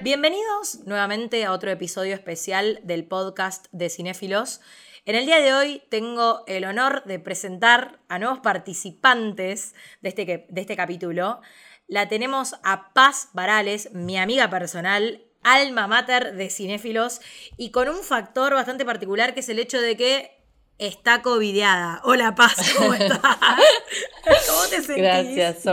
Bienvenidos nuevamente a otro episodio especial del podcast de Cinéfilos. En el día de hoy tengo el honor de presentar a nuevos participantes de este, de este capítulo. La tenemos a Paz Varales, mi amiga personal, alma mater de cinéfilos, y con un factor bastante particular que es el hecho de que está covideada. Hola Paz, ¿cómo estás? ¿Cómo te sentís? Gracias.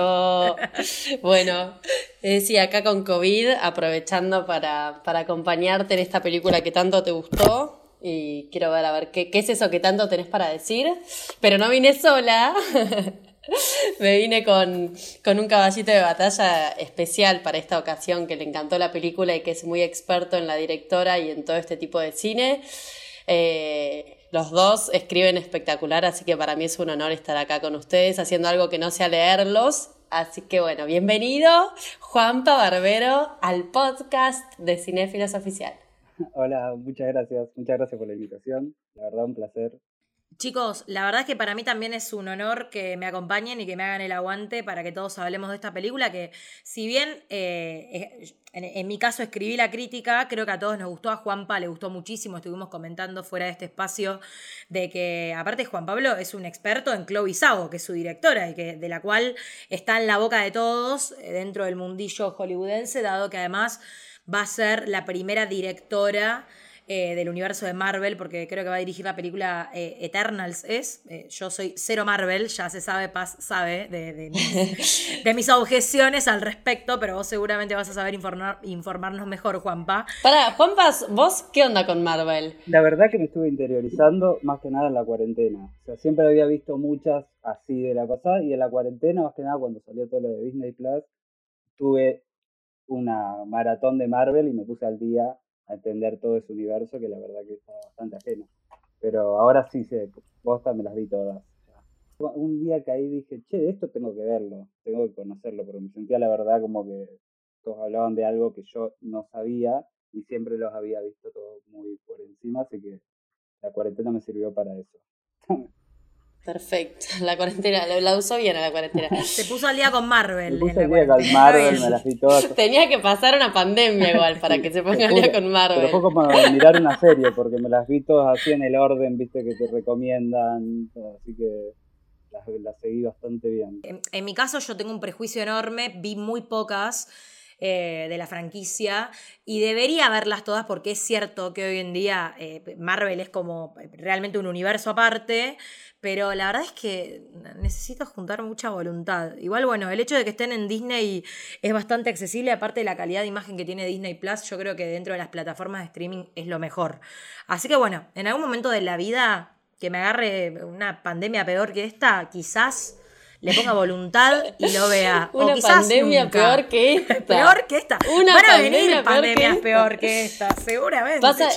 Bueno, eh, sí, acá con COVID, aprovechando para, para acompañarte en esta película que tanto te gustó. Y quiero ver a ver qué, qué es eso que tanto tenés para decir. Pero no vine sola. Me vine con, con, un caballito de batalla especial para esta ocasión que le encantó la película y que es muy experto en la directora y en todo este tipo de cine. Eh, los dos escriben espectacular, así que para mí es un honor estar acá con ustedes haciendo algo que no sea leerlos. Así que bueno, bienvenido Juanpa Barbero al podcast de Cinéfilos Oficial. Hola, muchas gracias, muchas gracias por la invitación. La verdad, un placer Chicos, la verdad es que para mí también es un honor que me acompañen y que me hagan el aguante para que todos hablemos de esta película que si bien eh, en, mi caso escribí la crítica, creo que a todos nos gustó, a Juanpa le gustó muchísimo, estuvimos comentando fuera de este espacio de que aparte Juan Pablo es un experto en Chloe que es su directora y que de la cual está en la boca de todos eh, dentro del mundillo hollywoodense, dado que además va a ser la primera directora eh, del universo de Marvel, porque creo que va a dirigir la película eh, Eternals, es. Eh, yo soy cero Marvel, ya se sabe, Paz sabe de, mis, objeciones al respecto, pero vos seguramente vas a saber informarnos mejor, Juanpa. Para, Juanpa, ¿vos qué onda con Marvel? La verdad que me estuve interiorizando más que nada en la cuarentena. O sea, siempre había visto muchas así de la pasada y en la cuarentena, más que nada cuando salió todo lo de Disney Plus, tuve una maratón de Marvel y me puse al día a entender todo ese universo que la verdad que estaba bastante ajeno. Pero ahora sí sé, posta me las vi todas. Un día que ahí dije, che, esto tengo que verlo, tengo que conocerlo, porque me sentía la verdad como que todos hablaban de algo que yo no sabía y siempre los había visto todos muy por encima, así que la cuarentena me sirvió para eso. Perfecto, la cuarentena, la, usó bien a la cuarentena. Se puso al día con Marvel. Se puso al día con Marvel, me las vi todas. Tenía que pasar una pandemia igual para que se ponga al día con Marvel. Pero fue como mirar una serie, porque me las vi todas así en el orden, viste, que te recomiendan, así que las, seguí bastante bien. En, mi caso yo tengo un prejuicio enorme, vi muy pocas. Eh, de la franquicia y debería verlas todas porque es cierto que hoy en día eh, Marvel es como realmente un universo aparte, pero la verdad es que necesito juntar mucha voluntad. Igual, bueno, el hecho de que estén en Disney es bastante accesible, aparte de la calidad de imagen que tiene Disney Plus, yo creo que dentro de las plataformas de streaming es lo mejor. Así que bueno, en algún momento de la vida que me agarre una pandemia peor que esta, quizás le ponga voluntad y lo vea. Una pandemia peor que esta. peor que esta. Una Van a venir pandemias peor que esta, seguramente. Pasa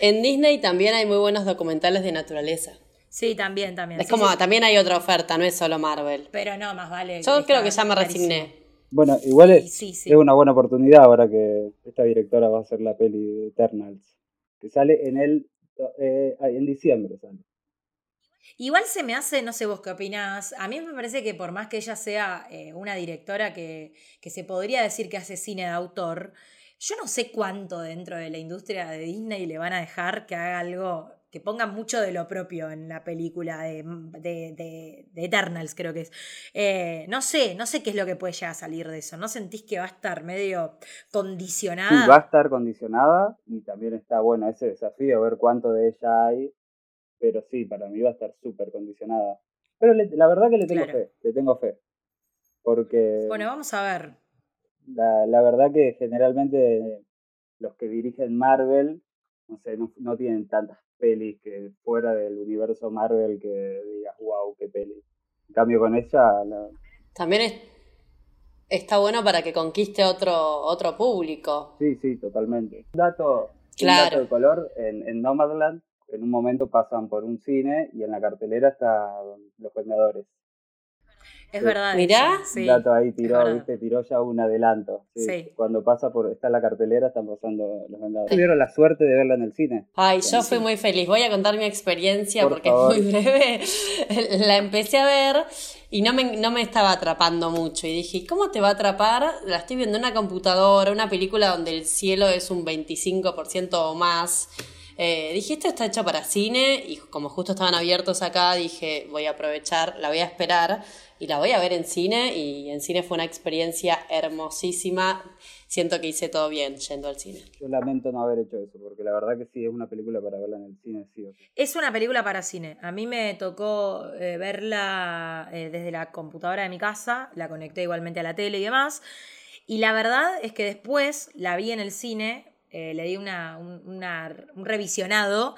en Disney también hay muy buenos documentales de naturaleza. Sí, también, también. Es como, también hay otra oferta, no es solo Marvel. Pero no, más vale. Yo creo que ya me resigné. Bueno, igual es, es, una buena oportunidad ahora que esta directora va a hacer la peli de Eternals, que sale en el eh, en diciembre sale. Igual se me hace, no sé vos qué opinás, a mí me parece que por más que ella sea eh, una directora que, que se podría decir que hace cine de autor, yo no sé cuánto dentro de la industria de Disney le van a dejar que haga algo que pongan mucho de lo propio en la película de, de, Eternals, creo que es. Eh, no sé, no sé qué es lo que puede llegar a salir de eso. ¿No sentís que va a estar medio condicionada? Sí, va a estar condicionada y también está bueno ese desafío, ver cuánto de ella hay. Pero sí, para mí va a estar súper condicionada. Pero la verdad que le tengo fe, le tengo fe. Porque... Bueno, vamos a ver. La, la verdad que generalmente los que dirigen Marvel no sé, no, tienen tantas pelis que fuera del universo Marvel que digas, wow, qué peli. En cambio con ella... También es, está bueno para que conquiste otro, otro público. Sí, sí, totalmente. Un dato, dato de color, en, en Nomadland en un momento pasan por un cine y en la cartelera están Los Vengadores. Es verdad. Mirá. sí. Un dato ahí tiró, viste, tiró ya un adelanto. Sí. Sí. Cuando pasa por, está en la cartelera, están pasando los Vengadores. ¿Tuvieron la suerte de verla en el cine? Ay, yo fui muy feliz. Voy a contar mi experiencia Por porque favor. es muy breve. La empecé a ver y no me, no me estaba atrapando mucho. Y dije, ¿cómo te va a atrapar? La estoy viendo en una computadora, una película donde el cielo es un 25% o más. Eh, dije, esto está hecho para cine y como justo estaban abiertos acá, dije, voy a aprovechar, la voy a esperar y la voy a ver en cine y en cine fue una experiencia hermosísima. Siento que hice todo bien yendo al cine. Yo lamento no haber hecho eso, porque la verdad que sí, es una película para verla en el cine, sí o sí. Es una película para cine. A mí me tocó eh, verla eh, desde la computadora de mi casa, la conecté igualmente a la tele y demás. Y la verdad es que después la vi en el cine, eh, le di una, un, una- un revisionado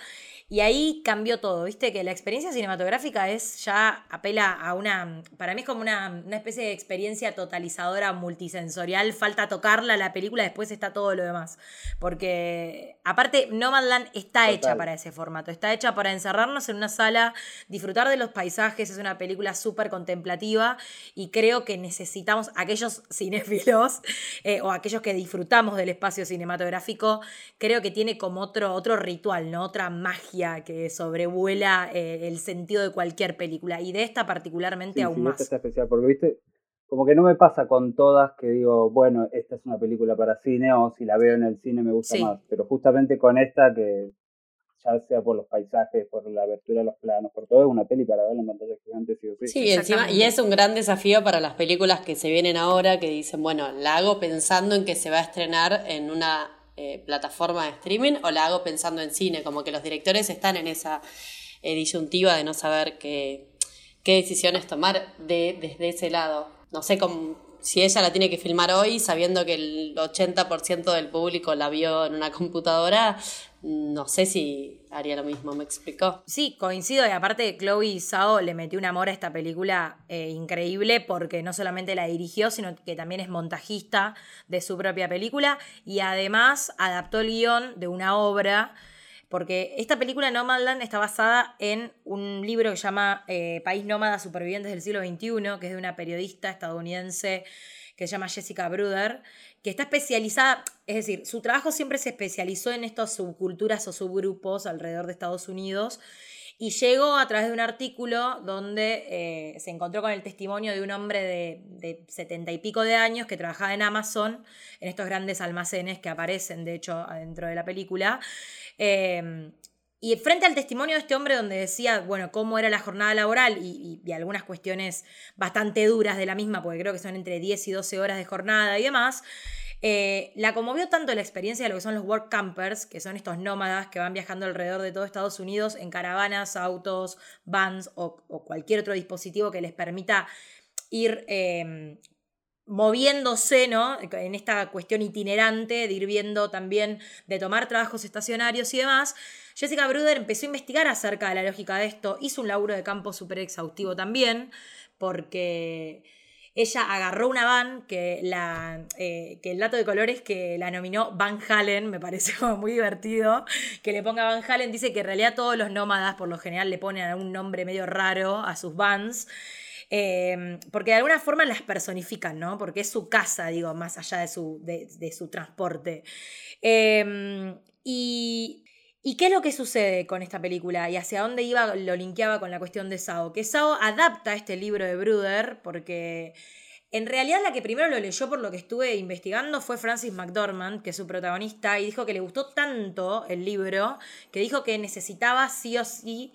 y ahí cambió todo, viste que la experiencia cinematográfica es ya apela a una, para mí es como una, una especie de experiencia totalizadora multisensorial, falta tocarla la película, después está todo lo demás, porque aparte Nomadland está hecha para ese formato, está hecha para encerrarnos en una sala, disfrutar de los paisajes, es una película súper contemplativa y creo que necesitamos, aquellos cinéfilos eh, o aquellos que disfrutamos del espacio cinematográfico, creo que tiene como otro, otro ritual, ¿no? Otra magia que sobrevuela eh, el sentido de cualquier película y de esta particularmente Sí, aún sí, más. esta especial, porque viste, como que no me pasa con todas que digo, bueno, esta es una película para cine o si la veo en el cine me gusta Sí. más, pero justamente con esta que ya sea por los paisajes, por la abertura de los planos, por todo, es una peli para verla en pantalla gigante sí o sí. Sí, y encima, y es un gran desafío para las películas que se vienen ahora, que dicen, bueno, la hago pensando en que se va a estrenar en una eh, plataforma de streaming o la hago pensando en cine, como que los directores están en esa eh, disyuntiva de no saber qué, qué decisiones tomar de, desde ese lado. No sé cómo, si ella la tiene que filmar hoy, sabiendo que el 80% del público la vio en una computadora, no sé si haría lo mismo, ¿me explicó? Sí, coincido y aparte Chloe Zhao le metió un amor a esta película eh, increíble porque no solamente la dirigió, sino que también es montajista de su propia película y además adaptó el guion de una obra porque esta película Nomadland está basada en un libro que se llama eh, País Nómada Supervivientes del siglo XXI, que es de una periodista estadounidense que se llama Jessica Bruder, que está especializada, es decir, su trabajo siempre se especializó en estas subculturas o subgrupos alrededor de Estados Unidos y llegó a través de un artículo donde eh, se encontró con el testimonio de un hombre de, 70 y pico de años que trabajaba en Amazon, en estos grandes almacenes que aparecen, de hecho, dentro de la película. Eh, y frente al testimonio de este hombre donde decía, bueno, cómo era la jornada laboral y, algunas cuestiones bastante duras de la misma, porque creo que son entre 10 y 12 horas de jornada y demás, eh, la conmovió tanto la experiencia de lo que son los work campers, que son estos nómadas que van viajando alrededor de todo Estados Unidos en caravanas, autos, vans o, cualquier otro dispositivo que les permita ir eh, moviéndose, ¿no? En esta cuestión itinerante de ir viendo también, de tomar trabajos estacionarios y demás. Jessica Bruder empezó a investigar acerca de la lógica de esto, hizo un laburo de campo súper exhaustivo también, porque ella agarró una van que, eh, que el dato de color es que la nominó Van Halen, me parece como muy divertido que le ponga Van Halen, dice que en realidad todos los nómadas por lo general le ponen algún nombre medio raro a sus vans. Eh, porque de alguna forma las personifican, ¿no? Porque es su casa, digo, más allá de su, de, su transporte. Eh, y, ¿Y qué es lo que sucede con esta película? Y hacia dónde iba, lo linkeaba con la cuestión de Sao. Que Sao adapta este libro de Bruder porque en realidad la que primero lo leyó por lo que estuve investigando fue Francis McDormand, que es su protagonista, y dijo que le gustó tanto el libro que dijo que necesitaba sí o sí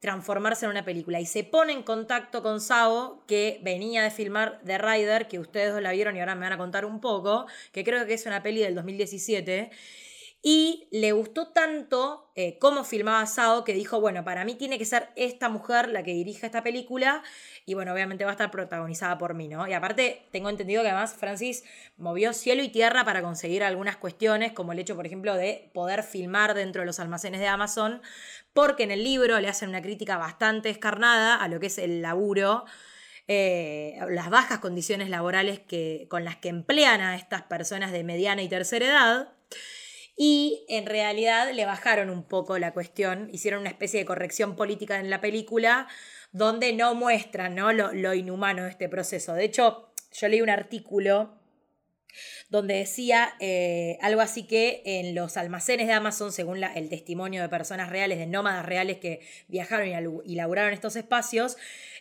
transformarse en una película. Y se pone en contacto con Sao, que venía de filmar The Rider, que ustedes la vieron y ahora me van a contar un poco, que creo que es una peli del 2017. Y le gustó tanto eh, cómo filmaba Sao que dijo, bueno, para mí tiene que ser esta mujer la que dirija esta película y bueno, obviamente va a estar protagonizada por mí, ¿no? Y aparte, tengo entendido que además Francis movió cielo y tierra para conseguir algunas cuestiones, como el hecho, por ejemplo, de poder filmar dentro de los almacenes de Amazon, porque en el libro le hacen una crítica bastante escarnada a lo que es el laburo eh, las bajas condiciones laborales que, con las que emplean a estas personas de mediana y tercera edad. Y en realidad le bajaron un poco la cuestión, hicieron una especie de corrección política en la película, donde no muestran ¿no? Lo, lo inhumano de este proceso. De hecho, yo leí un artículo donde decía eh, algo así que en los almacenes de Amazon, según el testimonio de personas reales, de nómadas reales que viajaron y, y laburaron estos espacios,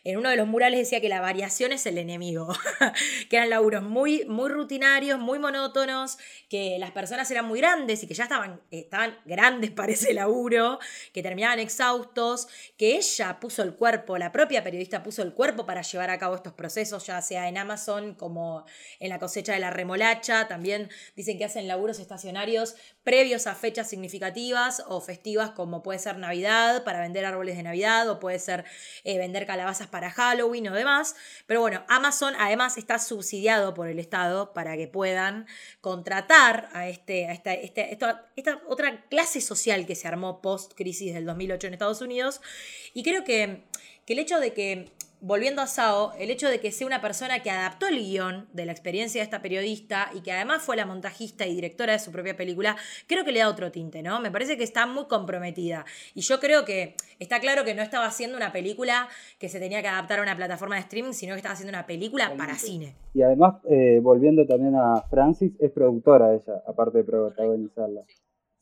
en uno de los murales decía que la variación es el enemigo, que eran laburos muy, muy rutinarios, muy monótonos, que las personas eran muy grandes y que ya estaban, estaban grandes para ese laburo, que terminaban exhaustos, que ella puso el cuerpo, la propia periodista puso el cuerpo para llevar a cabo estos procesos, ya sea en Amazon como en la cosecha de la remolacha, también dicen que hacen laburos estacionarios previos a fechas significativas o festivas como puede ser Navidad, para vender árboles de Navidad o puede ser eh, vender calabazas para Halloween o demás. Pero bueno, Amazon además está subsidiado por el Estado para que puedan contratar a, este, esta, esta, esta otra clase social que se armó post-crisis del 2008 en Estados Unidos. Y creo que, que el hecho de que volviendo a Sao, el hecho de que sea una persona que adaptó el guion de la experiencia de esta periodista y que además fue la montajista y directora de su propia película, creo que le da otro tinte, ¿no? Me parece que está muy comprometida. Y yo creo que está claro que no estaba haciendo una película que se tenía que adaptar a una plataforma de streaming, sino que estaba haciendo una película para cine. Y además, eh, volviendo también a Francis, es productora ella, aparte de protagonizarla.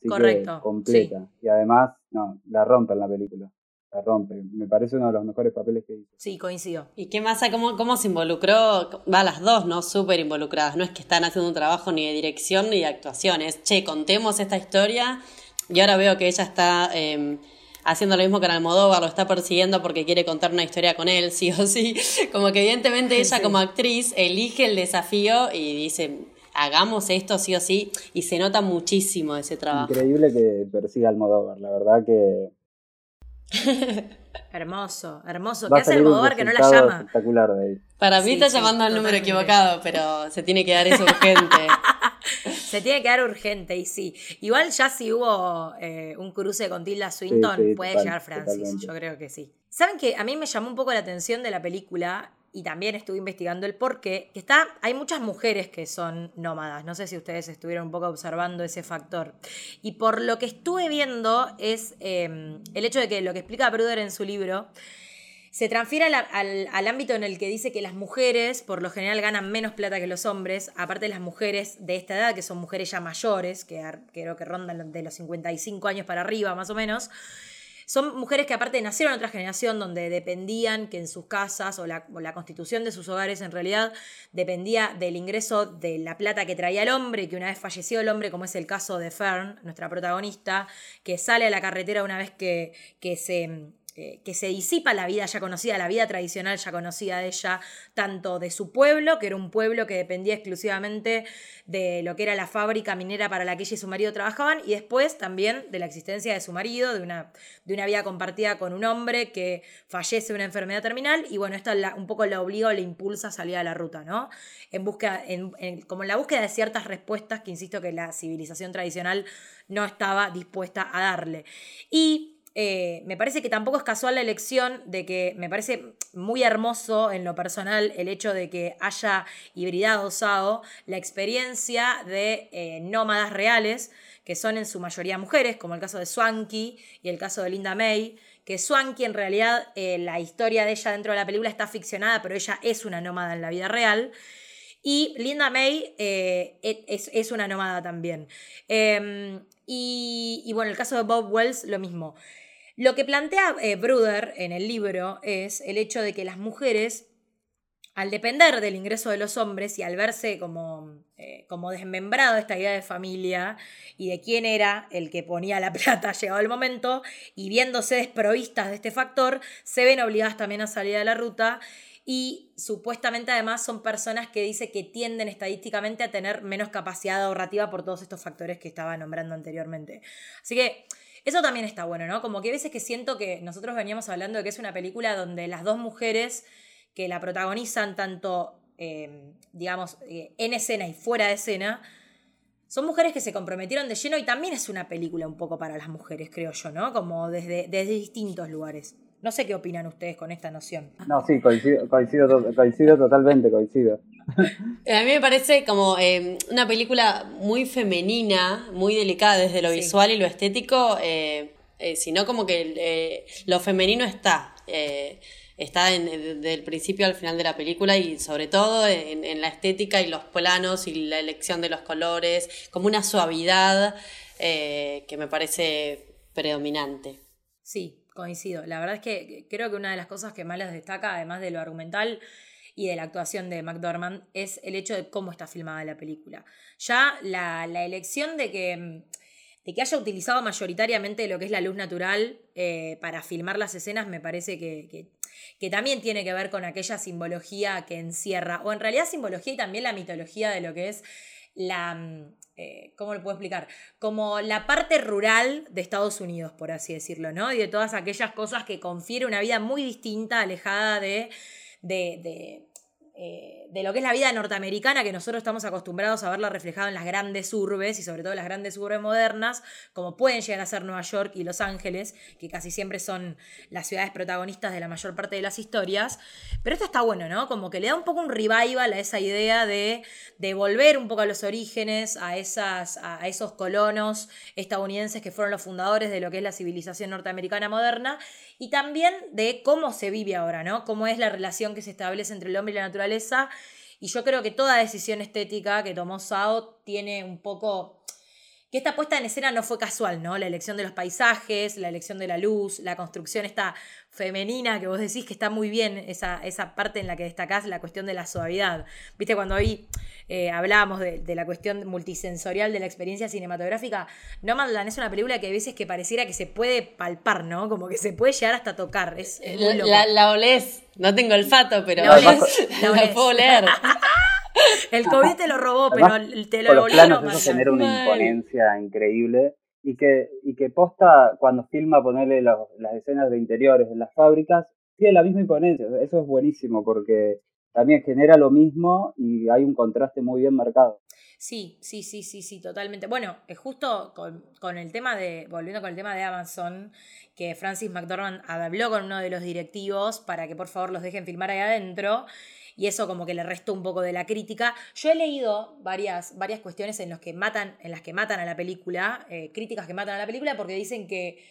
Correcto. completa. Y además, no, la rompe en la película la rompe. Me parece uno de los mejores papeles que hizo. Sí, coincido. ¿Y qué más? ¿Cómo, cómo se involucró? Va, las dos, ¿no? Súper involucradas. No es que están haciendo un trabajo ni de dirección ni de actuaciones. che, contemos esta historia. Y ahora veo que ella está em, haciendo lo mismo con Almodóvar, lo está persiguiendo porque quiere contar una historia con él, sí o sí. Como que evidentemente ella como actriz elige el desafío y dice, hagamos esto sí o sí. Y se nota muchísimo ese trabajo. Increíble que persiga Almodóvar, la verdad que hermoso, hermoso. ¿Qué hace el Almodóvar que no la llama? Espectacular de Para mí está llamando al número equivocado, pero se tiene que dar eso urgente. se tiene que dar urgente, y sí. Igual ya si hubo eh, un cruce con Tilda Swinton, puede llegar Francis. Yo creo que sí. ¿Saben que a mí me llamó un poco la atención de la película y también estuve investigando el porqué, que está, hay muchas mujeres que son nómadas, no sé si ustedes estuvieron un poco observando ese factor. Y por lo que estuve viendo es em, el hecho de que lo que explica Bruder en su libro, se transfiere al, ámbito en el que dice que las mujeres por lo general ganan menos plata que los hombres, aparte de las mujeres de esta edad, que son mujeres ya mayores, que creo que rondan de los 55 años para arriba más o menos, son mujeres que aparte nacieron en otra generación donde dependían que en sus casas o la, constitución de sus hogares en realidad dependía del ingreso de la plata que traía el hombre, que una vez falleció el hombre, como es el caso de Fern, nuestra protagonista, que sale a la carretera una vez que, que se que se disipa la vida ya conocida, la vida tradicional ya conocida de ella, tanto de su pueblo, que era un pueblo que dependía exclusivamente de lo que era la fábrica minera para la que ella y su marido trabajaban, y después también de la existencia de su marido, de una, de una vida compartida con un hombre que fallece de una enfermedad terminal, y bueno, esto un poco la obliga o le impulsa a salir a la ruta, ¿no? En busca, como en la búsqueda de ciertas respuestas que insisto que la civilización tradicional no estaba dispuesta a darle. Y eh, me parece que tampoco es casual la elección de que me parece muy hermoso en lo personal el hecho de que haya hibridado Sao la experiencia de eh, nómadas reales, que son en su mayoría mujeres, como el caso de Swanky y el caso de Linda May, que Swanky en realidad eh, la historia de ella dentro de la película está ficcionada, pero ella es una nómada en la vida real. Y Linda May e, es, una nómada también. Em, y, y, bueno, el caso de Bob Wells, lo mismo. Lo que plantea eh, Bruder en el libro es el hecho de que las mujeres, al depender del ingreso de los hombres y al verse como, eh, como desmembrado esta idea de familia y de quién era el que ponía la plata llegado el momento, y viéndose desprovistas de este factor, se ven obligadas también a salir de la ruta y supuestamente además son personas que dice que tienden estadísticamente a tener menos capacidad ahorrativa por todos estos factores que estaba nombrando anteriormente. Así que eso también está bueno, ¿no? Como que a veces que siento que nosotros veníamos hablando de que es una película donde las dos mujeres que la protagonizan tanto, em, digamos, eh, en escena y fuera de escena, son mujeres que se comprometieron de lleno y también es una película un poco para las mujeres, creo yo, ¿no? Como desde, desde distintos lugares. No sé qué opinan ustedes con esta noción. No, sí, coincido, coincido, coincido totalmente, coincido. A mí me parece como eh, una película muy femenina, muy delicada desde lo visual y lo estético, eh, eh, sino como que lo femenino está. está desde el principio al final de la película y sobre todo en, la estética y los planos y la elección de los colores, como una suavidad eh, que me parece predominante. Sí, coincido. La verdad es que creo que una de las cosas que más les destaca, además de lo argumental, y de la actuación de McDormand es el hecho de cómo está filmada la película. Ya la, elección de que, de que haya utilizado mayoritariamente lo que es la luz natural eh, para filmar las escenas me parece que, que, también tiene que ver con aquella simbología que encierra, o en realidad simbología y también la mitología de lo que es la... Mm, eh, ¿Cómo lo puedo explicar? Como la parte rural de Estados Unidos, por así decirlo, ¿no? Y de todas aquellas cosas que confiere una vida muy distinta, alejada de de, eh, de lo que es la vida norteamericana, que nosotros estamos acostumbrados a verla reflejada en las grandes urbes y sobre todo las grandes urbes modernas, como pueden llegar a ser Nueva York y Los Ángeles, que casi siempre son las ciudades protagonistas de la mayor parte de las historias. Pero esto está bueno, ¿no? Como que le da un poco un revival a esa idea de, de volver un poco a los orígenes, a, esas, a esos colonos estadounidenses que fueron los fundadores de lo que es la civilización norteamericana moderna, y también de cómo se vive ahora, ¿no? Cómo es la relación que se establece entre el hombre y la naturaleza y yo creo que toda decisión estética que tomó Sao tiene un poco que esta puesta en escena no fue casual, ¿no? La elección de los paisajes, la elección de la luz, la construcción esta femenina que vos decís que está muy bien, esa, esa parte en la que destacás la cuestión de la suavidad. Viste, cuando ahí eh, hablábamos de, la cuestión multisensorial de la experiencia cinematográfica, Nomadland es una película que a veces que pareciera que se puede palpar, ¿no? Como que se puede llegar hasta tocar. Es, la, la, olés, no tengo olfato, pero la, la puedo leer. El COVID te lo robó, pero te lo volvió a Eso genera una imponencia increíble y que, y que posta cuando filma ponerle las escenas de interiores en las fábricas, tiene la misma imponencia. Eso es buenísimo porque también genera lo mismo y hay un contraste muy bien marcado. Sí, sí, sí, sí, sí, totalmente. Bueno, es justo con, con, el tema de, volviendo con el tema de Amazon, que Francis McDormand habló con uno de los directivos para que por favor los dejen filmar ahí adentro y eso como que le restó un poco de la crítica. Yo he leído varias, varias cuestiones en, los que matan, en las que matan a la película, eh, críticas que matan a la película porque dicen que,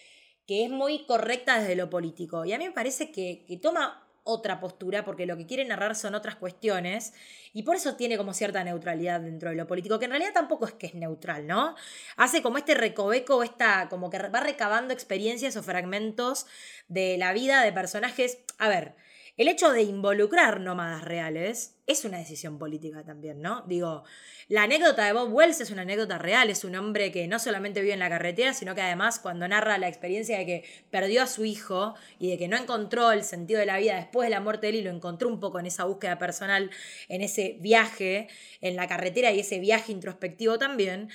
que, es muy correcta desde lo político. Y a mí me parece que, que toma otra postura porque lo que quiere narrar son otras cuestiones y por eso tiene como cierta neutralidad dentro de lo político, que en realidad tampoco es que es neutral, ¿no? Hace como este recoveco, esta, como que va recabando experiencias o fragmentos de la vida de personajes. A ver, el hecho de involucrar nómadas reales es una decisión política también, ¿no? Digo, la anécdota de Bob Wells es una anécdota real, es un hombre que no solamente vive en la carretera, sino que además cuando narra la experiencia de que perdió a su hijo y de que no encontró el sentido de la vida después de la muerte de él y lo encontró un poco en esa búsqueda personal, en ese viaje en la carretera y ese viaje introspectivo también,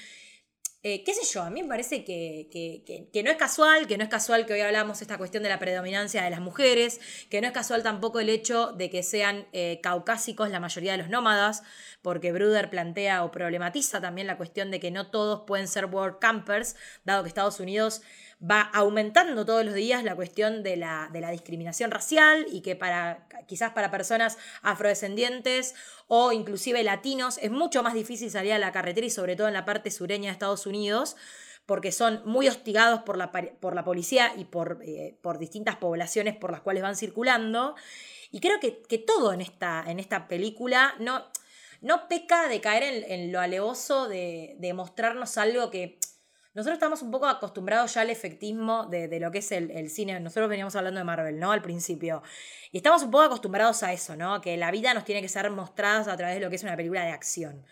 eh, qué sé yo, a mí me parece que, que, no es casual, que no es casual que hoy hablamos esta cuestión de la predominancia de las mujeres, que no es casual tampoco el hecho de que sean eh, caucásicos la mayoría de los nómadas, porque Bruder plantea o problematiza también la cuestión de que no todos pueden ser world campers, dado que Estados Unidos va aumentando todos los días la cuestión de la, de la discriminación racial y que para quizás para personas afrodescendientes o inclusive latinos es mucho más difícil salir a la carretera y sobre todo en la parte sureña de Estados Unidos porque son muy hostigados por la, por la policía y por, eh, por, distintas poblaciones por las cuales van circulando. Y creo que, que todo en esta, en esta película no, no peca de caer en, lo alevoso de, de mostrarnos algo que nosotros estamos un poco acostumbrados ya al efectismo de, lo que es el, cine. Nosotros veníamos hablando de Marvel, ¿no? Al principio. Y estamos un poco acostumbrados a eso, ¿no? Que la vida nos tiene que ser mostrada a través de lo que es una película de acción.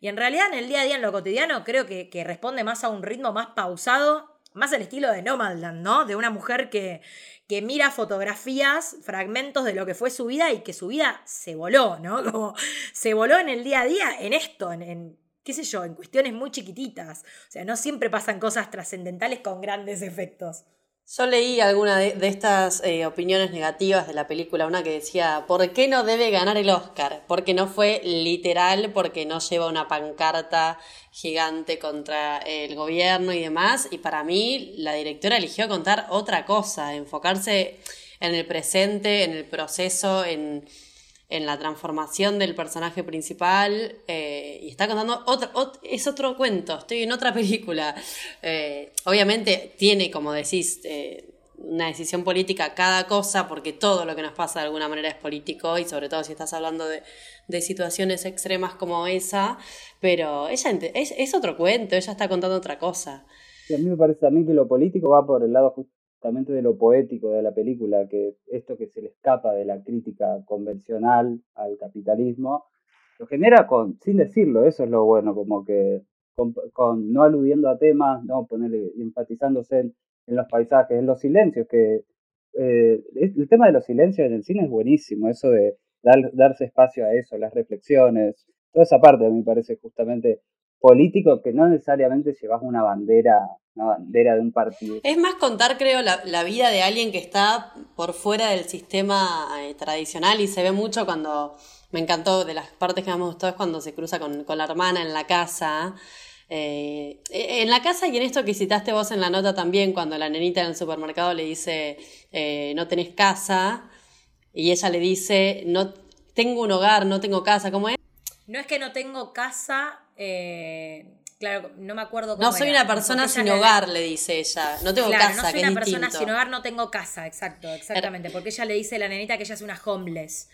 Y en realidad, en el día a día, en lo cotidiano, creo que, responde más a un ritmo más pausado, más al estilo de Nomadland, ¿no? De una mujer que, que mira fotografías, fragmentos de lo que fue su vida y que su vida se voló, ¿no? Como se voló en el día a día en esto, en qué sé yo, en cuestiones muy chiquititas. O sea, no siempre pasan cosas trascendentales con grandes efectos. Yo leí alguna de, estas eh, opiniones negativas de la película, una que decía, ¿por qué no debe ganar el Oscar? Porque no fue literal, porque no lleva una pancarta gigante contra el gobierno y demás. Y para mí, la directora eligió contar otra cosa, enfocarse en el presente, en el proceso, en, en la transformación del personaje principal eh, y está contando otro, es otro cuento, estoy en otra película. Eh, obviamente tiene, como decís, eh, una decisión política cada cosa, porque todo lo que nos pasa de alguna manera es político, y sobre todo si estás hablando de, de situaciones extremas como esa, pero ella es, es, otro cuento, ella está contando otra cosa. A mí me parece también que lo político va por el lado justamente de lo poético de la película, que esto que se le escapa de la crítica convencional al capitalismo, lo genera con, sin decirlo, eso es lo bueno, como que con, no aludiendo a temas, no ponerle, enfatizándose en, los paisajes, en los silencios, que eh, el tema de los silencios en el cine es buenísimo, eso de dar, darse espacio a eso, las reflexiones, toda esa parte me parece justamente político que no necesariamente llevas una bandera, una bandera de un partido. Es más contar, creo, la, vida de alguien que está por fuera del sistema eh, tradicional y se ve mucho cuando, me encantó, de las partes que más me gustó es cuando se cruza con, con la hermana en la casa eh, en la casa y en esto que citaste vos en la nota también, cuando la nenita en el supermercado le dice, eh, no tenés casa, y ella le dice, no tengo un hogar, no tengo casa, ¿cómo es? No es que no tengo casa, eh, claro, no me acuerdo cómo No soy una persona sin hogar, le... dice ella, no tengo casa, no soy una persona sin hogar, no tengo casa, exacto, exactamente, porque ella le dice a la nenita que ella es una homeless.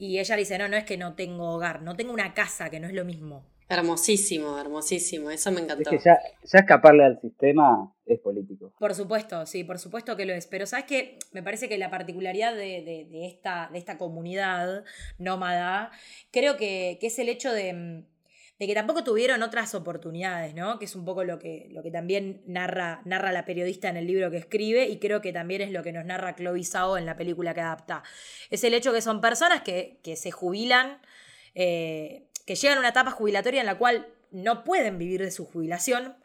Y ella le dice, no, no es que no tengo hogar, no tengo una casa, que no es lo mismo. Hermosísimo, hermosísimo, eso me encantó. Es que ya, escaparle al sistema es político. Por supuesto, sí, por supuesto que lo es. Pero sabes que me parece que la particularidad de, esta, de esta comunidad nómada, creo que, es el hecho de, que tampoco tuvieron otras oportunidades, ¿no? Que es un poco lo que, lo que también narra, narra la periodista en el libro que escribe y creo que también es lo que nos narra Chloe Zhao en la película que adapta. Es el hecho que son personas que, que se jubilan. Eh, que llegan a una etapa jubilatoria en la cual no pueden vivir de su jubilación,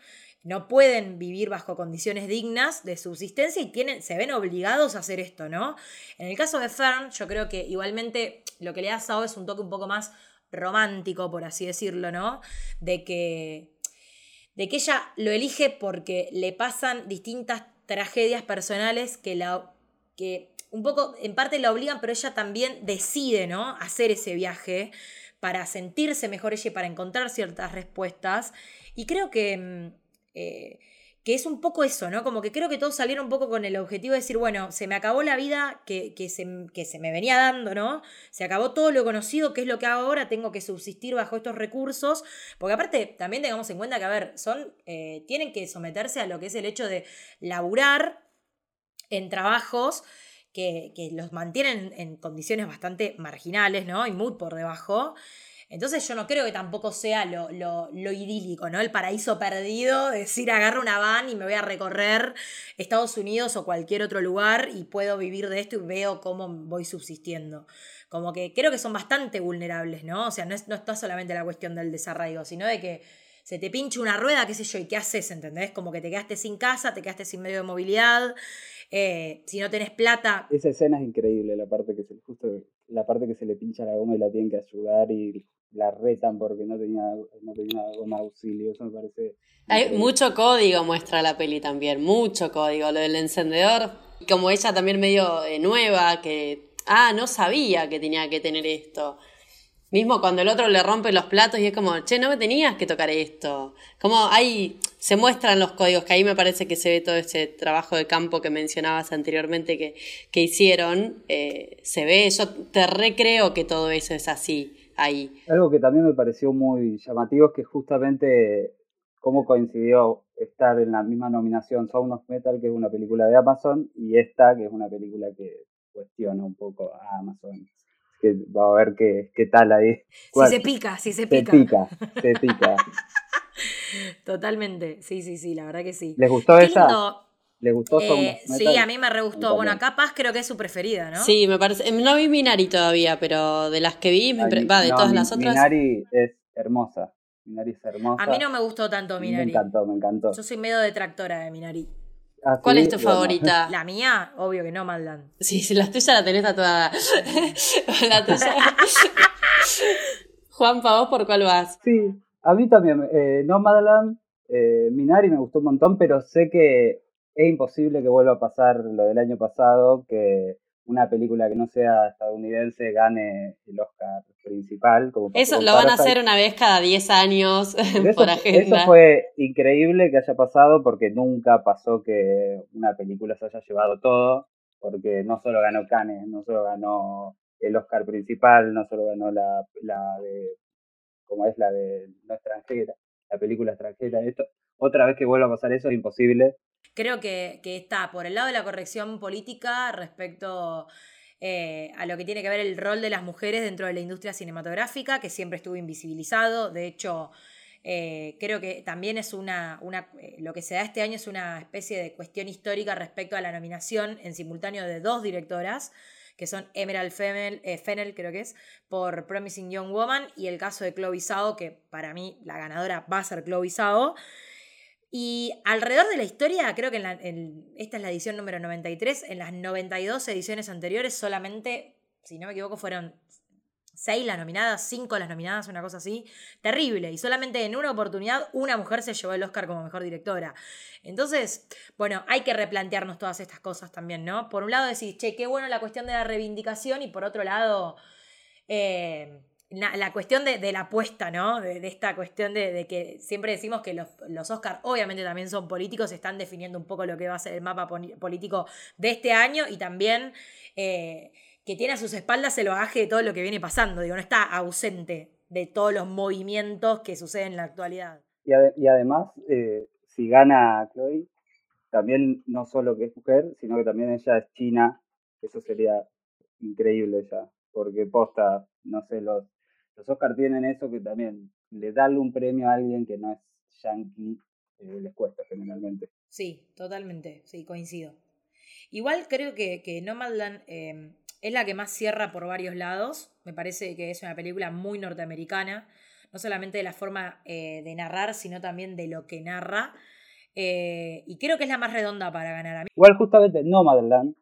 no pueden vivir bajo condiciones dignas de subsistencia y tienen, se ven obligados a hacer esto, ¿no? En el caso de Fern, yo creo que igualmente lo que le ha dado es un toque un poco más romántico, por así decirlo, ¿no? De que, de que ella lo elige porque le pasan distintas tragedias personales que la que un poco en parte la obligan, pero ella también decide, ¿no? Hacer ese viaje para sentirse mejor ella y para encontrar ciertas respuestas. Y creo que, mm, eh, que es un poco eso, ¿no? Como que creo que todos salieron un poco con el objetivo de decir, bueno, se me acabó la vida que, que, se, que se me venía dando, ¿no? Se acabó todo lo conocido, ¿qué es lo que hago ahora? Tengo que subsistir bajo estos recursos. Porque aparte, también tengamos en cuenta que, a ver, son, eh, tienen que someterse a lo que es el hecho de laburar en trabajos que, los mantienen en condiciones bastante marginales, ¿no? Y muy por debajo. Entonces yo no creo que tampoco sea lo, lo, lo, idílico, ¿no? El paraíso perdido, decir agarro una van y me voy a recorrer Estados Unidos o cualquier otro lugar y puedo vivir de esto y veo cómo voy subsistiendo. Como que creo que son bastante vulnerables, ¿no? O sea, no, es, no está solamente la cuestión del desarraigo, sino de que se te pincha una rueda, qué sé yo, y qué haces, ¿entendés? Como que te quedaste sin casa, te quedaste sin medio de movilidad, eh, si no tenés plata. Esa escena es increíble, la parte que se justo la parte que se le pincha la goma y la tienen que ayudar y la retan porque no tenía, no tenía goma auxilio. Eso me parece. Hay mucho código muestra la peli también, mucho código. Lo del encendedor, como ella también medio eh, nueva, que ah, no sabía que tenía que tener esto. Mismo cuando el otro le rompe los platos y es como, che, no me tenías que tocar esto. Como ahí se muestran los códigos, que ahí me parece que se ve todo ese trabajo de campo que mencionabas anteriormente que, que hicieron. Eh, se ve, yo te recreo que todo eso es así ahí. Algo que también me pareció muy llamativo es que justamente cómo coincidió estar en la misma nominación Sound of Metal, que es una película de Amazon, y esta, que es una película que cuestiona un poco a Amazon que va a ver qué, qué tal ahí. Si se pica, si se pica. Se pica, se pica. Totalmente, sí, sí, sí, la verdad que sí. ¿Les gustó esa? ¿Les gustó eh, Sí, a mí me re gustó. Bueno, capaz creo que es su preferida, ¿no? Sí, me parece. No vi Minari todavía, pero de las que vi, va, de todas las otras. Minari es hermosa. Minari es hermosa. A mí no me gustó tanto Minari. Me encantó, me encantó. Yo soy medio detractora de Minari. Ah, ¿Cuál es tu favorita? La mía, obvio que no, Maldan. Sí, si la tuya la tenés tatuada. la tuya. Juan, vos por cuál vas? Sí, a mí también. Eh, Nomadland, eh, Minari me gustó un montón, pero sé que es imposible que vuelva a pasar lo del año pasado, que una película que no sea estadounidense gane el Oscar principal. Como eso lo van a hacer una vez cada 10 años por agenda. Eso fue increíble que haya pasado porque nunca pasó que una película se haya llevado todo, porque no solo ganó Cannes, no solo ganó el Oscar principal, no solo ganó la, la de, como es la de la extranjera, la película extranjera. Esto, otra vez que vuelva a pasar eso es imposible creo que, está por el lado de la corrección política respecto eh, a lo que tiene que ver el rol de las mujeres dentro de la industria cinematográfica, que siempre estuvo invisibilizado. De hecho, eh, creo que también es una, una, eh, lo que se da este año es una especie de cuestión histórica respecto a la nominación en simultáneo de dos directoras, que son Emerald Fennel, creo que es, por Promising Young Woman, y el caso de Chloe Zhao, que para mí la ganadora va a ser Chloe Zhao. Y alrededor de la historia, creo que esta es la edición número 93, en las 92 ediciones anteriores solamente, si no me equivoco, fueron 6 las nominadas, 5 las nominadas, una cosa así, terrible. Y solamente en una oportunidad una mujer se llevó el Oscar como mejor directora. Entonces, bueno, hay que replantearnos todas estas cosas también, ¿no? Por un lado decir, che, qué bueno la cuestión de la reivindicación y por otro lado... Eh, la cuestión de, la apuesta, ¿no? De, esta cuestión de, que siempre decimos que los, los Oscars obviamente también son políticos, están definiendo un poco lo que va a ser el mapa político de este año y también eh, que tiene a sus espaldas el bagaje de todo lo que viene pasando, digo, no está ausente de todos los movimientos que suceden en la actualidad. Y, además, eh, si gana Chloe, también no solo que es mujer, sino que también ella es china, eso sería increíble ya, porque posta, no sé, los los Oscars tienen eso que también le darle un premio a alguien que no es yankee eh, les cuesta generalmente. Sí, totalmente, sí, coincido. Igual creo que, que Nomadland em, es la que más cierra por varios lados. Me parece que es una película muy norteamericana, no solamente de la forma eh, de narrar, sino también de lo que narra. Eh, y creo que es la más redonda para ganar a mí. Igual justamente Nomadland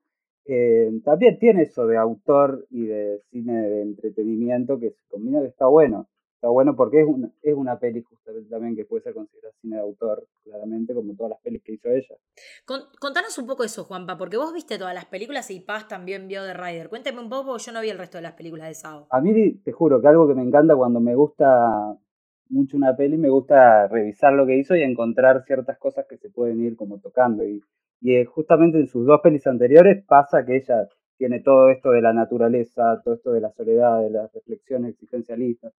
eh, también tiene eso de autor y de cine de entretenimiento que se combina que está bueno. Está bueno porque es una, es una peli justamente también que puede ser considerada cine de autor, claramente, como todas las pelis que hizo ella. contanos un poco eso, Juanpa, porque vos viste todas las películas y Paz también vio The Rider. Cuéntame un poco, porque yo no vi el resto de las películas de Sao. A mí, te juro, que algo que me encanta cuando me gusta mucho una peli, me gusta revisar lo que hizo y encontrar ciertas cosas que se pueden ir como tocando. Y y eh, justamente en sus dos pelis anteriores pasa que ella tiene todo esto de la naturaleza, todo esto de la soledad, de las reflexiones existencialistas.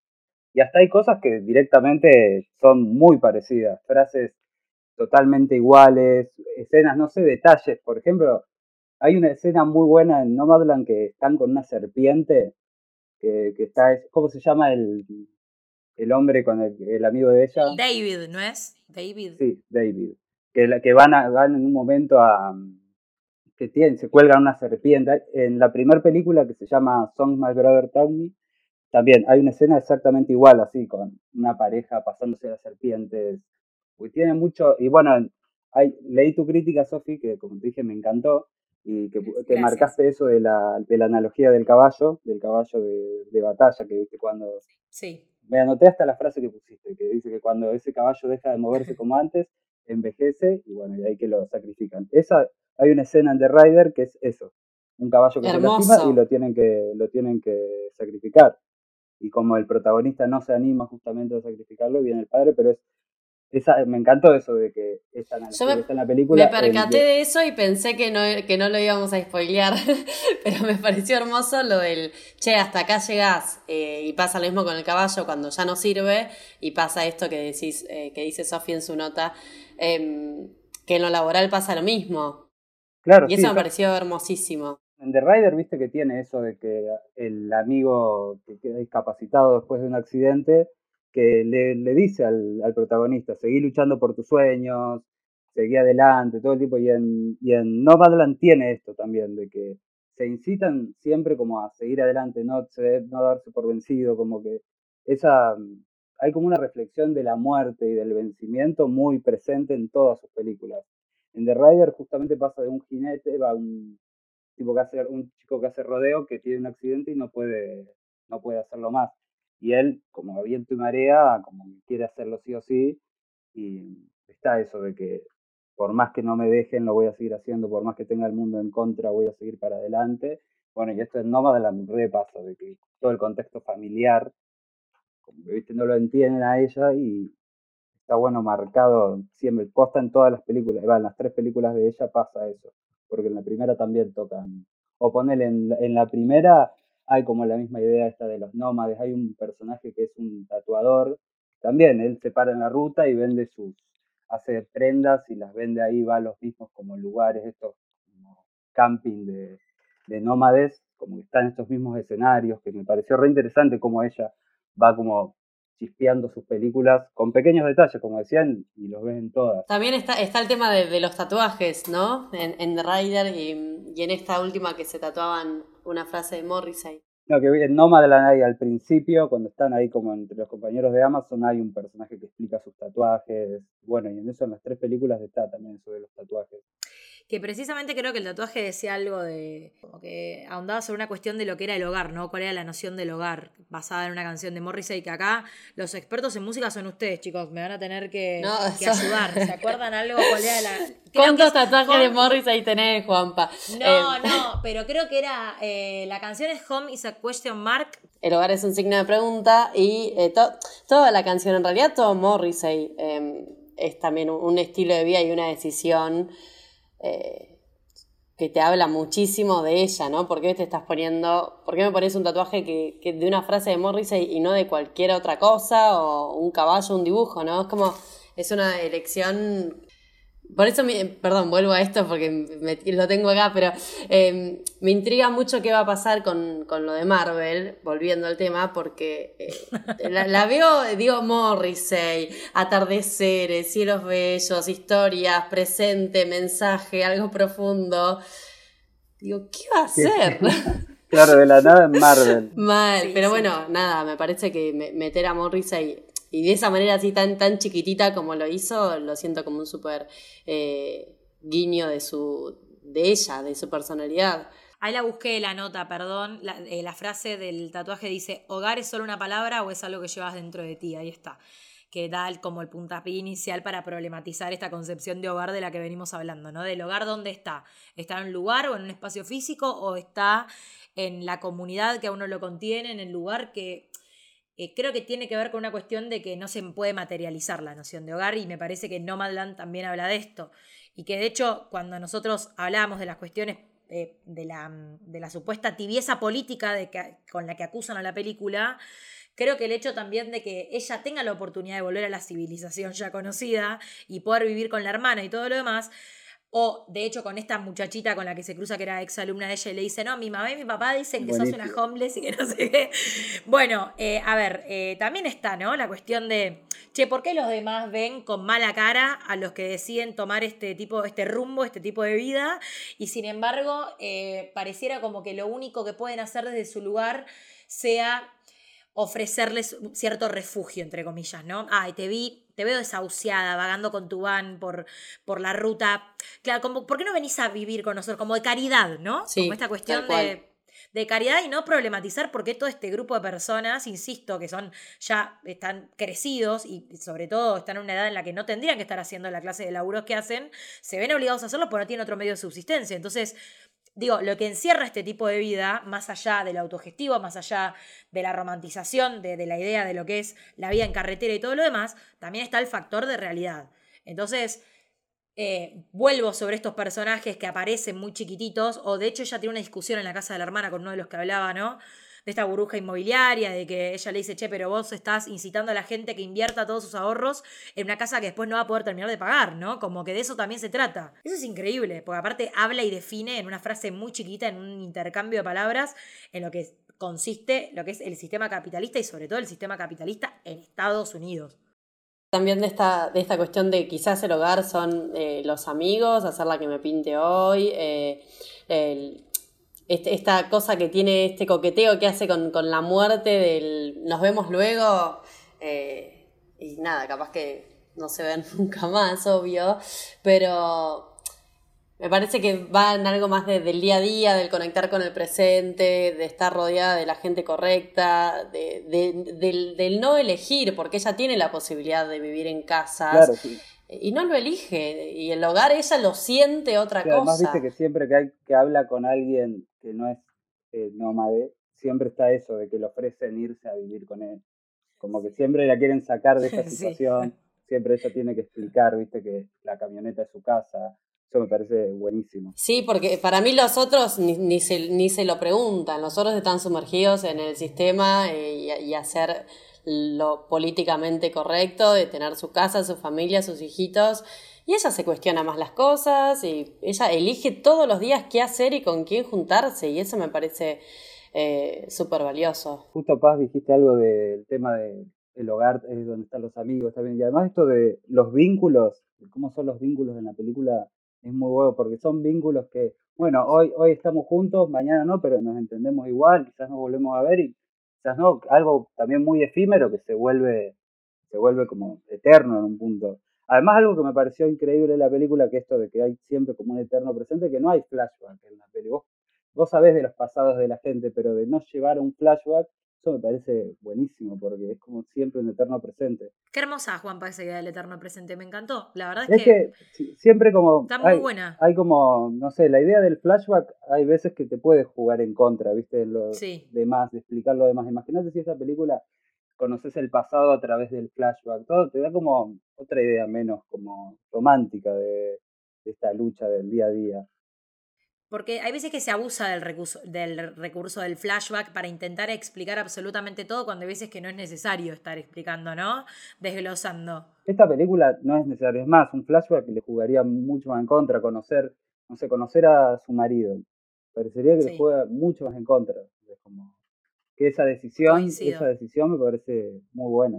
Y hasta hay cosas que directamente son muy parecidas, frases totalmente iguales, escenas, no sé, detalles. Por ejemplo, hay una escena muy buena en Nomadland que están con una serpiente, que, que está, ¿cómo se llama el, el hombre con el, el amigo de ella? David, ¿no es? David. Sí, David que, la, que van, a, van en un momento a que tienen, se cuelgan una serpiente. En la primera película que se llama Song My Brother Taught también hay una escena exactamente igual, así, con una pareja pasándose las serpientes. Y tiene mucho, y bueno, hay, leí tu crítica, Sofi, que como te dije me encantó, y que, que marcaste eso de la, de la analogía del caballo, del caballo de, de batalla, que viste cuando... Sí. Me anoté hasta la frase que pusiste, que dice que cuando ese caballo deja de moverse como antes, envejece y bueno, y ahí que lo sacrifican. Esa, hay una escena en The Rider que es eso, un caballo que se lastima y lo tienen que, lo tienen que sacrificar. Y como el protagonista no se anima justamente a sacrificarlo, viene el padre, pero es esa, me encantó eso de que esa en la película. Me percaté de eso y pensé que no, que no lo íbamos a spoilear, pero me pareció hermoso lo del, che, hasta acá llegás eh, y pasa lo mismo con el caballo cuando ya no sirve y pasa esto que, decís, eh, que dice Sofía en su nota, em, que en lo laboral pasa lo mismo. Claro. Y eso me pareció hermosísimo. En The Rider, viste que tiene eso de que el amigo que queda discapacitado después de un accidente que le, dice al, protagonista, seguí luchando por tus sueños, seguí adelante, todo el tipo, y en, y en Nomadland tiene esto también, de que se incitan siempre como a seguir adelante, no, no darse por vencido, como que esa, hay como una reflexión de la muerte y del vencimiento muy presente en todas sus películas. En The Rider justamente pasa de un jinete, va un tipo que hace, un chico que hace rodeo que tiene un accidente y no puede, no puede hacerlo más y él, como viento y marea, como quiere hacerlo sí o sí, y está eso de que por más que no me dejen, lo voy a seguir haciendo, por más que tenga el mundo en contra, voy a seguir para adelante. Bueno, y esto es Nómada la repasa, de que todo el contexto familiar, como que viste, no lo entienden a ella y está bueno marcado siempre, posta en todas las películas, en las tres películas de ella pasa eso, porque en la primera también tocan, o ponerle en, en la primera hay como la misma idea esta de los nómades, hay un personaje que es un tatuador, también él se para en la ruta y vende sus, hace prendas y las vende ahí, va a los mismos como lugares, estos como camping de, de nómades, como que están estos mismos escenarios, que me pareció re interesante cómo ella va como chispeando sus películas con pequeños detalles, como decían, y los ven en todas. También está, está el tema de, los tatuajes, ¿no? En, en The Rider y, y, en esta última que se tatuaban una frase de Morrissey. No, que en Nomadland al principio, cuando están ahí como entre los compañeros de Amazon, hay un personaje que explica sus tatuajes. Bueno, y en eso en las tres películas está también eso de los tatuajes que precisamente creo que el tatuaje decía algo de, como que ahondaba sobre una cuestión de lo que era el hogar, ¿no? ¿Cuál era la noción del hogar? Basada en una canción de Morrissey, que acá los expertos en música son ustedes, chicos, me van a tener que, ayudar. ¿Se acuerdan algo? ¿Cuál era la...? ¿Cuántos tatuajes de Morrissey tenés, Juanpa? No, eh, no, pero creo que era, eh, la canción es Home is a El hogar es un signo de pregunta y eh, toda la canción, en realidad todo Morrissey em, es también un estilo de vida y una decisión eh, que te habla muchísimo de ella, ¿no? ¿Por qué te estás poniendo, por qué me pones un tatuaje que, que de una frase de Morrissey y no de cualquier otra cosa, o un caballo, un dibujo, ¿no? Es como, es una elección por eso, perdón, vuelvo a esto porque lo tengo acá, pero em, me intriga mucho qué va a pasar con, lo de Marvel, volviendo al tema, porque eh, la, veo, digo, Morrissey, atardeceres, cielos bellos, historias, presente, mensaje, algo profundo. Digo, ¿qué va a hacer? claro, de la nada en Marvel. Mal, pero bueno, nada, me parece que meter a Morrissey y de esa manera así tan, tan chiquitita como lo hizo, lo siento como un súper eh, guiño de su de ella, de su personalidad. Ahí la busqué la nota, perdón. La, eh, la, frase del tatuaje dice: ¿Hogar es solo una palabra o es algo que llevas dentro de ti? Ahí está. Que da como el puntapié inicial para problematizar esta concepción de hogar de la que venimos hablando, ¿no? Del hogar, ¿dónde está? ¿Está en un lugar o en un espacio físico o está en la comunidad que a uno lo contiene, en el lugar que eh, creo que tiene que ver con una cuestión de que no se puede materializar la noción de hogar y me parece que Nomadland también habla de esto. Y que de hecho cuando nosotros hablábamos de las cuestiones eh, de, la, de, la, supuesta tibieza política con la que acusan a la película, creo que el hecho también de que ella tenga la oportunidad de volver a la civilización ya conocida y poder vivir con la hermana y todo lo demás, o, de hecho, con esta muchachita con la que se cruza, que era ex alumna de ella, y le dice, no, mi mamá y mi papá dicen que sos una homeless y que no sé qué. Bueno, eh, a ver, eh, también está, ¿no? La cuestión de, che, ¿por qué los demás ven con mala cara a los que deciden tomar este tipo, este rumbo, este tipo de vida? Y sin embargo, eh, pareciera como que lo único que pueden hacer desde su lugar sea ofrecerles cierto refugio, entre comillas, ¿no? Ay, te vi, te veo desahuciada, vagando con tu van por, por la ruta. Claro, como, ¿por qué no venís a vivir con nosotros? Como de caridad, ¿no? Sí, como esta cuestión de, de caridad y no problematizar porque todo este grupo de personas, insisto, que son ya están crecidos y sobre todo están en una edad en la que no tendrían que estar haciendo la clase de laburos que hacen, se ven obligados a hacerlo porque no tienen otro medio de subsistencia. Entonces, digo, lo que encierra este tipo de vida, más allá del autogestivo, más allá de la romantización, de, la idea de lo que es la vida en carretera y todo lo demás, también está el factor de realidad. Entonces, eh, vuelvo sobre estos personajes que aparecen muy chiquititos, o de hecho ella tiene una discusión en la casa de la hermana con uno de los que hablaba, ¿no? De esta burbuja inmobiliaria, de que ella le dice, che, pero vos estás incitando a la gente que invierta todos sus ahorros en una casa que después no va a poder terminar de pagar, ¿no? Como que de eso también se trata. Eso es increíble, porque aparte habla y define en una frase muy chiquita, en un intercambio de palabras, en lo que consiste lo que es el sistema capitalista y sobre todo el sistema capitalista en Estados Unidos. También de esta, de esta cuestión de quizás el hogar son eh, los amigos, hacer la que me pinte hoy, eh, el, este, esta cosa que tiene este coqueteo que hace con, la muerte del nos vemos luego eh, y nada, capaz que no se ven nunca más, obvio, pero me parece que va en algo más del día a día, del conectar con el presente, de estar rodeada de la gente correcta, de, del, no elegir, porque ella tiene la posibilidad de vivir en casas. Y no lo elige. Y el hogar ella lo siente otra cosa. Además, viste que siempre que, hay, que habla con alguien que no es eh, nómade, siempre está eso de que le ofrecen irse a vivir con él. Como que siempre la quieren sacar de esa situación. Siempre ella tiene que explicar, viste, que la camioneta es su casa, eso me parece buenísimo. Sí, porque para mí los otros ni, ni, se, ni se lo preguntan, los otros están sumergidos en el sistema eh, y, y, hacer lo políticamente correcto, de tener su casa, su familia, sus hijitos. Y ella se cuestiona más las cosas y ella elige todos los días qué hacer y con quién juntarse y eso me parece eh, súper valioso. Justo Paz dijiste algo del tema del el hogar, es donde están los amigos también. Y además esto de los vínculos, cómo son los vínculos en la película, es muy bueno porque son vínculos que, bueno, hoy, hoy estamos juntos, mañana no, pero nos entendemos igual, quizás nos volvemos a ver y quizás algo también muy efímero que se vuelve, se vuelve como eterno en un punto. Además, algo que me pareció increíble en la película, que esto de que hay siempre como un eterno presente, que no hay flashback en la película. Vos, vos sabés de los pasados de la gente, pero de no llevar un flashback eso me parece buenísimo porque es como siempre un eterno presente. Qué hermosa, Juanpa, esa idea del eterno presente. Me encantó. La verdad es, es que, que, siempre como. Está muy hay, buena. Hay como, no sé, la idea del flashback hay veces que te puede jugar en contra, ¿viste? Lo sí. demás, de explicar lo demás. Imagínate si esa película conoces el pasado a través del flashback. Todo te da como otra idea menos como romántica de, de esta lucha del día a día. Porque hay veces que se abusa del recurso, del recurso del flashback para intentar explicar absolutamente todo cuando hay veces que no es necesario estar explicando, ¿no? Desglosando. Esta película no es necesario, es más, un flashback le jugaría mucho más en contra, conocer, no sé, conocer a su marido. Parecería que sí. le juega mucho más en contra. Es como que esa decisión, Coincido. esa decisión me parece muy buena.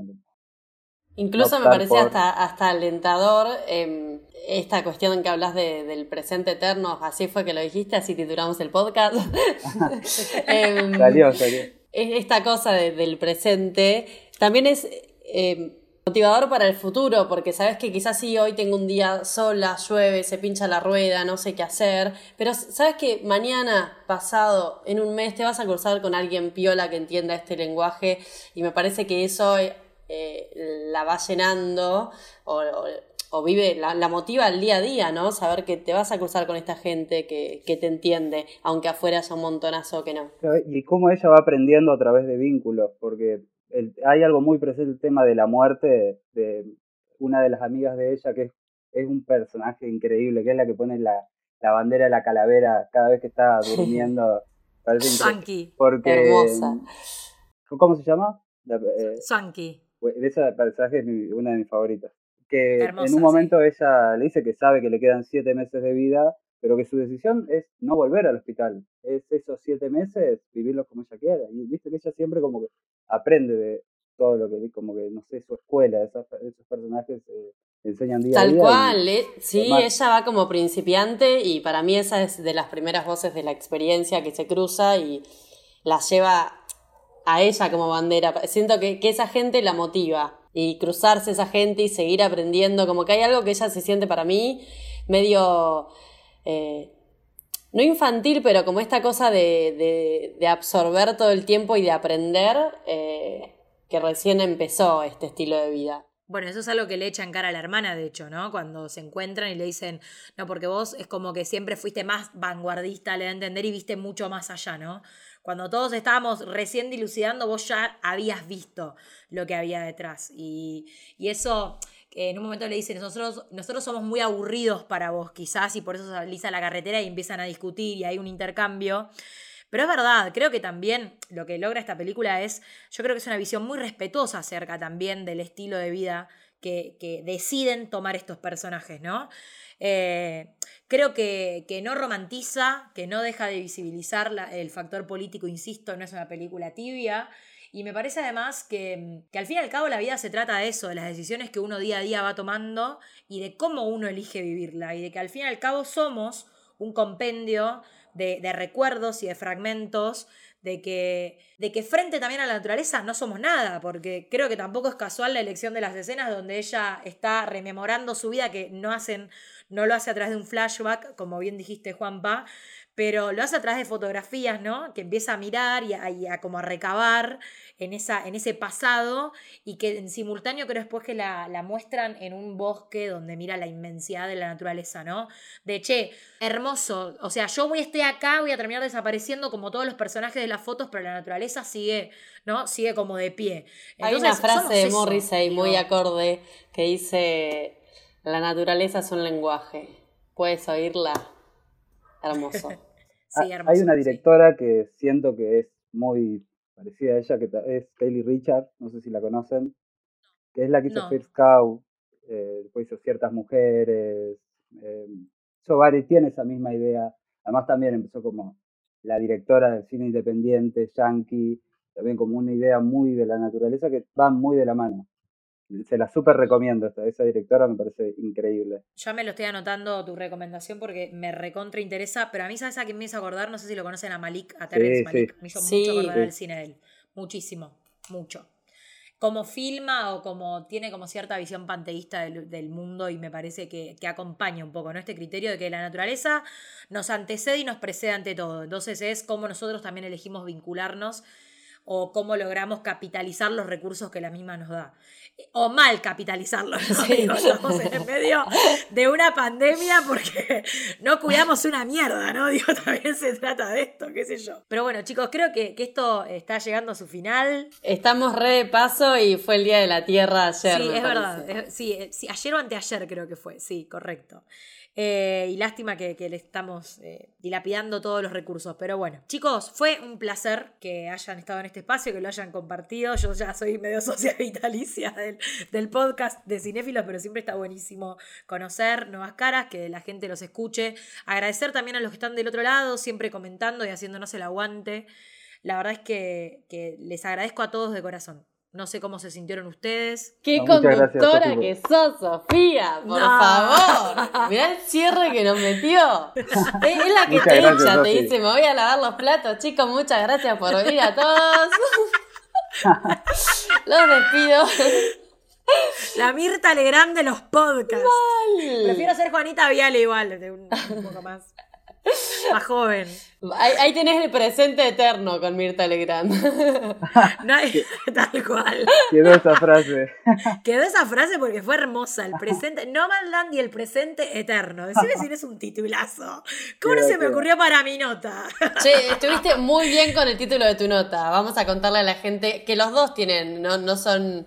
Incluso me parece hasta, hasta alentador eh, esta cuestión en que hablas de, del presente eterno, así fue que lo dijiste, así titulamos el podcast. eh, salió, salió. Esta cosa de, del presente también es eh, motivador para el futuro, porque sabes que quizás si hoy tengo un día sola, llueve, se pincha la rueda, no sé qué hacer, pero sabes que mañana, pasado, en un mes te vas a cruzar con alguien piola que entienda este lenguaje y me parece que eso eh, la va llenando o, o, o vive, la, la, motiva al día a día, ¿no? Saber que te vas a cruzar con esta gente que, que te entiende, aunque afuera haya un montonazo que no. Y cómo ella va aprendiendo a través de vínculos, porque el, hay algo muy presente el tema de la muerte de una de las amigas de ella que es, es un personaje increíble, que es la que pone la, la bandera de la calavera cada vez que está durmiendo. Sanky. Porque, Hermosa. ¿Cómo se llama? Eh, Sanky. Ese personaje es mi, una de mis favoritas. Que Hermosa, en un momento sí. ella le dice que sabe que le quedan siete meses de vida, pero que su decisión es no volver al hospital. Es esos siete meses vivirlos como ella quiera. Y viste que ella siempre como que aprende de todo lo que, como que, no sé, su escuela, esos, esos personajes eh, enseñan día Tal a día. cual, y, eh, sí, ella va como principiante y para mí esa es de las primeras voces de la experiencia que se cruza y la lleva a ella como bandera. Siento que, que esa gente la motiva y cruzarse esa gente y seguir aprendiendo, como que hay algo que ella se siente para mí medio, eh, no infantil, pero como esta cosa de, de, absorber todo el tiempo y de aprender, eh, que recién empezó este estilo de vida. Bueno, eso es algo que le echa en cara a la hermana, de hecho, ¿no? Cuando se encuentran y le dicen, no, porque vos es como que siempre fuiste más vanguardista, le da a entender, y viste mucho más allá, ¿no? Cuando todos estábamos recién dilucidando, vos ya habías visto lo que había detrás. Y, y eso, en un momento le dicen, nosotros, nosotros somos muy aburridos para vos, quizás, y por eso salís a la carretera y empiezan a discutir y hay un intercambio. Pero es verdad, creo que también lo que logra esta película es, yo creo que es una visión muy respetuosa acerca también del estilo de vida que, que deciden tomar estos personajes, ¿no? Eh, creo que, que, no romantiza, que no deja de visibilizar el factor político, insisto, no es una película tibia. Y me parece además que, que, al fin y al cabo la vida se trata de eso, de las decisiones que uno día a día va tomando y de cómo uno elige vivirla. Y de que al fin y al cabo somos un compendio de, recuerdos y de fragmentos de que, de que frente también a la naturaleza no somos nada, porque creo que tampoco es casual la elección de las escenas donde ella está rememorando su vida, que no, hacen, no lo hace a través de un flashback, como bien dijiste Juanpa, pero lo hace a través de fotografías, ¿no? Que empieza a mirar y a, como a recabar en, esa, en ese pasado y que en simultáneo creo después que la, la, muestran en un bosque donde mira la inmensidad de la naturaleza, ¿no? De, che, hermoso, o sea, yo voy a estar acá, voy a terminar desapareciendo como todos los personajes de las fotos, pero la naturaleza sigue, ¿no? Sigue como de pie. Hay una frase de Morris ahí muy acorde que dice, la naturaleza es un lenguaje, puedes oírla Hermoso. sí, hermoso. Hay una directora que siento que es muy parecida a ella, que es Kaylee Richard, no sé si la conocen, que es la que hizo First Cow, eh, después hizo Ciertas Mujeres. Eh, tiene esa misma idea. Además también empezó como la directora del cine independiente, yankee, también como una idea muy de la naturaleza que van muy de la mano se la súper recomiendo, esta, esa directora me parece increíble. Ya me lo estoy anotando tu recomendación porque me recontra interesa, pero a mí sabes a quién me hizo acordar, no sé si lo conocen a Malik, a Terrence Malik, me hizo mucho acordar el cine de él, muchísimo, mucho. Como filma o como tiene como cierta visión panteísta del, mundo y me parece que, que, acompaña un poco ¿no? este criterio de que la naturaleza nos antecede y nos precede ante todo. Entonces es como nosotros también elegimos vincularnos o cómo logramos capitalizar los recursos que la misma nos da o mal capitalizarlo. estamos en el medio de una pandemia porque no cuidamos una mierda, ¿no? Digo, también se trata de esto, qué sé yo. Pero bueno, chicos, creo que, esto está llegando a su final. Estamos re de paso y fue el Día de la Tierra ayer. Sí, es verdad. sí, sí, ayer o anteayer creo que fue. Sí, correcto. Eh, y lástima que, le estamos eh, dilapidando todos los recursos. Pero bueno, chicos, fue un placer que hayan estado en este espacio, que lo hayan compartido. Yo ya soy medio socia vitalicia del, del podcast de Cinéfilos, pero siempre está buenísimo conocer nuevas caras, que la gente los escuche. Agradecer también a los que están del otro lado, siempre comentando y haciéndonos el aguante. La verdad es que, que les agradezco a todos de corazón. No sé cómo se sintieron ustedes. Qué conductora que sos, Sofía, por favor. Mirá el cierre que nos metió. Es, la que te echa, te dice, me voy a lavar los platos. Chicos, muchas gracias por venir a todos. los despido. La Mirta Legrand de los podcasts. Prefiero ser Juanita Viale igual, de un poco más. Más joven. Ahí, tenés el presente eterno con Mirta Legrand. No tal cual. Quedó esa frase. Quedó esa frase porque fue hermosa. El presente, No Land y el presente eterno. Decime si es un titulazo. ¿Cómo no se me ocurrió para mi nota? Che, estuviste muy bien con el título de tu nota. Vamos a contarle a la gente que los dos tienen, no, no son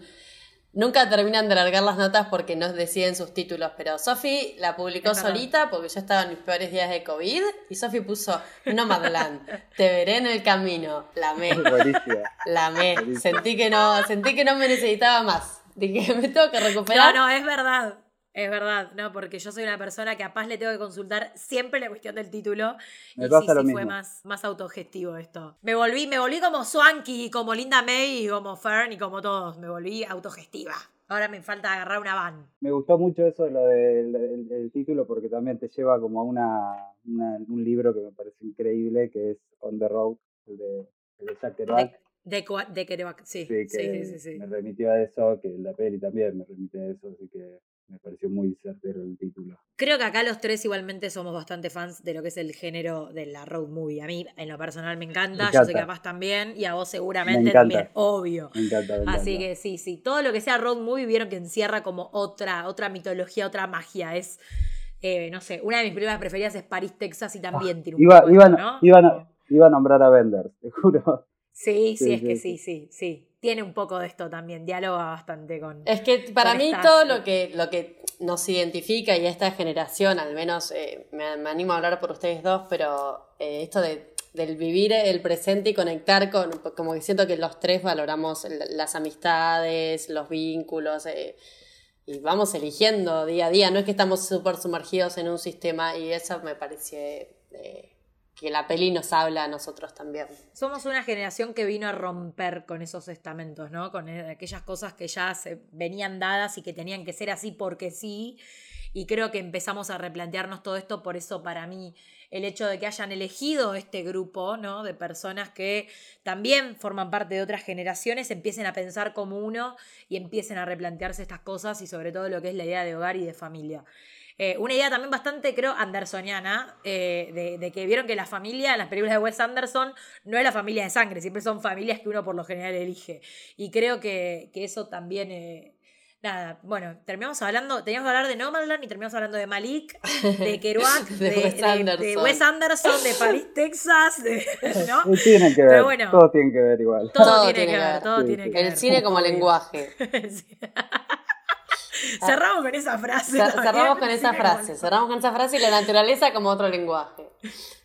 Nunca terminan de largar las notas porque no deciden sus títulos, pero Sofi la publicó solita porque yo estaba en mis peores días de COVID y Sofi puso Nomadland, te veré en el camino. La amé. La amé. Sentí que no, sentí que no me necesitaba más. Dije, me tengo que recuperar. No, no, es verdad. Es verdad, no, porque yo soy una persona que a Paz le tengo que consultar siempre la cuestión del título. y sí, sí fue más, más autogestivo esto. Me volví, me volví como Swanky, como Linda May, y como Fern y como todos. Me volví autogestiva. Ahora me falta agarrar una van. Me gustó mucho eso de lo del título porque también te lleva como a una, un libro que me parece increíble, que es On the Road, el de, Jack Kerouac. De, de, Kerouac, sí. Sí, sí, sí, Me remitió a eso, que la peli también me remite a eso, así que me pareció muy certero el título. Creo que acá los tres igualmente somos bastante fans de lo que es el género de la road movie. A mí, en lo personal, me encanta. Yo sé que a Paz también. Y a vos seguramente también, obvio. Me encanta, Así que sí, sí. Todo lo que sea road movie vieron que encierra como otra, otra mitología, otra magia. Es, eh, no sé, una de mis primeras preferidas es París, Texas y también ah, tiene un iba, iba, iba, a nombrar a Bender, te juro. Sí, sí, es que sí, sí, sí. Tiene un poco de esto también, dialoga bastante con. Es que para mí todo lo que, lo que nos identifica y esta generación, al menos eh, me, animo a hablar por ustedes dos, pero eh, esto de, del vivir el presente y conectar con, como que siento que los tres valoramos las amistades, los vínculos. Eh, y vamos eligiendo día a día, no es que estamos súper sumergidos en un sistema y eso me pareció que la peli nos habla a nosotros también. Somos una generación que vino a romper con esos estamentos, ¿no? Con aquellas cosas que ya se venían dadas y que tenían que ser así porque sí. y creo que empezamos a replantearnos todo esto, por eso para mí el hecho de que hayan elegido este grupo ¿no? de personas que también forman parte de otras generaciones, empiecen a pensar como uno y empiecen a replantearse estas cosas y sobre todo lo que es la idea de hogar y de familia. Eh, una idea también bastante, creo, andersoniana, eh, de, que vieron que la familia en las películas de Wes Anderson no es la familia de sangre, siempre son familias que uno por lo general elige. Y creo que, eso también... Eh, nada, bueno, terminamos hablando, teníamos que hablar de Nomadland y terminamos hablando de Malik, de Kerouac, de, Wes Anderson, de Paris, Texas, ¿no? Tienen que ver, todo tiene que ver igual. Todo, tiene, que ver, todo tiene que ver. El cine como lenguaje. cerramos con esa frase. cerramos con esa frase, cerramos con esa frase y la naturaleza como otro lenguaje.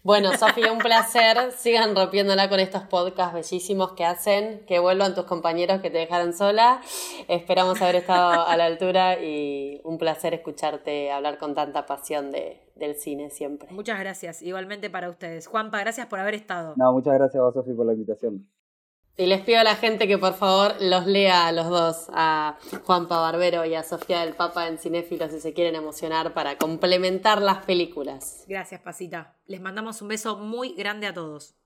Bueno, Sofía, un placer. Sigan rompiéndola con estos podcasts bellísimos que hacen. Que vuelvan tus compañeros que te dejaron sola. Esperamos haber estado a la altura y un placer escucharte hablar con tanta pasión de, del cine siempre. Muchas gracias. Igualmente para ustedes. Juanpa, gracias por haber estado. No, muchas gracias a Sofía por la invitación. Y les pido a la gente que por favor los lea a los dos, a Juanpa Barbero y a Sofía del Papa en Cinéfilos si se quieren emocionar para complementar las películas. Gracias, Pasita. Les mandamos un beso muy grande a todos.